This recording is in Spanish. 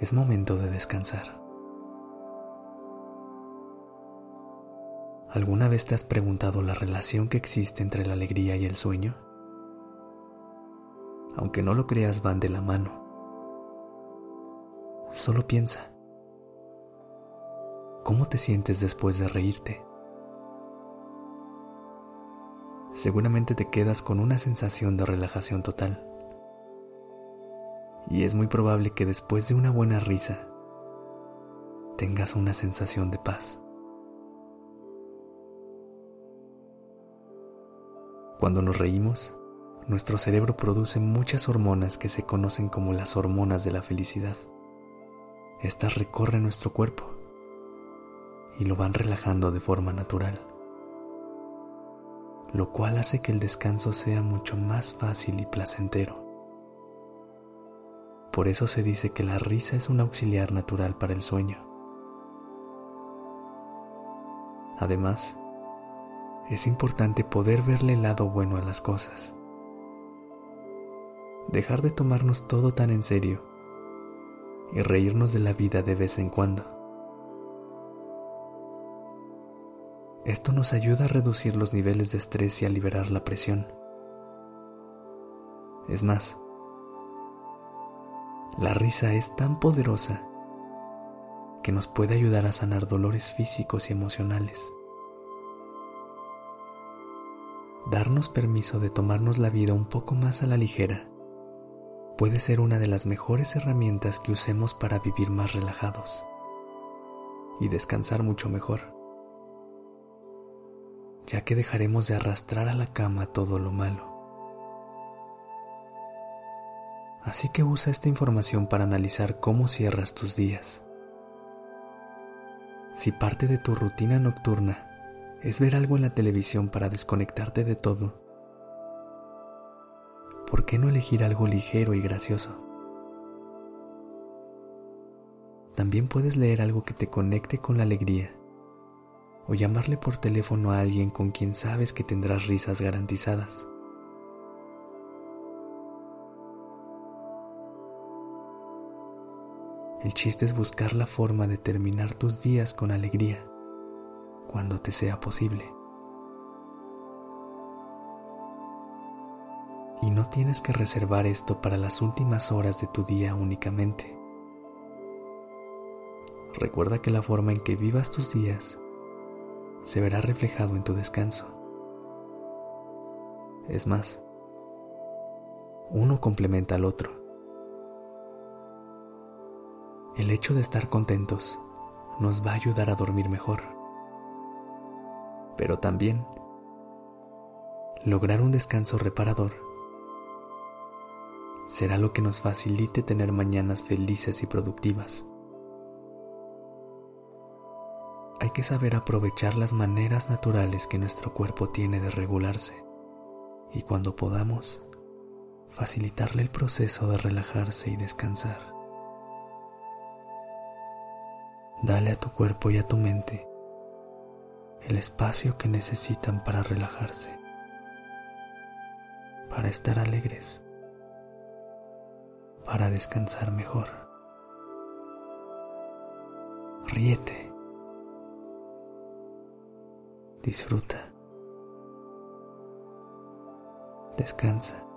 Es momento de descansar. ¿Alguna vez te has preguntado la relación que existe entre la alegría y el sueño? Aunque no lo creas, van de la mano. Solo piensa. ¿Cómo te sientes después de reírte? Seguramente te quedas con una sensación de relajación total y es muy probable que después de una buena risa tengas una sensación de paz. Cuando nos reímos, nuestro cerebro produce muchas hormonas que se conocen como las hormonas de la felicidad. Estas recorren nuestro cuerpo y lo van relajando de forma natural, lo cual hace que el descanso sea mucho más fácil y placentero. Por eso se dice que la risa es un auxiliar natural para el sueño. Además, es importante poder verle el lado bueno a las cosas. Dejar de tomarnos todo tan en serio y reírnos de la vida de vez en cuando. Esto nos ayuda a reducir los niveles de estrés y a liberar la presión. Es más, la risa es tan poderosa que nos puede ayudar a sanar dolores físicos y emocionales. Darnos permiso de tomarnos la vida un poco más a la ligera puede ser una de las mejores herramientas que usemos para vivir más relajados y descansar mucho mejor, ya que dejaremos de arrastrar a la cama todo lo malo. Así que usa esta información para analizar cómo cierras tus días. Si parte de tu rutina nocturna es ver algo en la televisión para desconectarte de todo, ¿por qué no elegir algo ligero y gracioso? También puedes leer algo que te conecte con la alegría o llamarle por teléfono a alguien con quien sabes que tendrás risas garantizadas. El chiste es buscar la forma de terminar tus días con alegría cuando te sea posible. Y no tienes que reservar esto para las últimas horas de tu día únicamente. Recuerda que la forma en que vivas tus días se verá reflejado en tu descanso. Es más, uno complementa al otro. El hecho de estar contentos nos va a ayudar a dormir mejor. Pero también lograr un descanso reparador será lo que nos facilite tener mañanas felices y productivas. Hay que saber aprovechar las maneras naturales que nuestro cuerpo tiene de regularse y cuando podamos, facilitarle el proceso de relajarse y descansar. Dale a tu cuerpo y a tu mente el espacio que necesitan para relajarse, para estar alegres, para descansar mejor. Ríete, disfruta, descansa.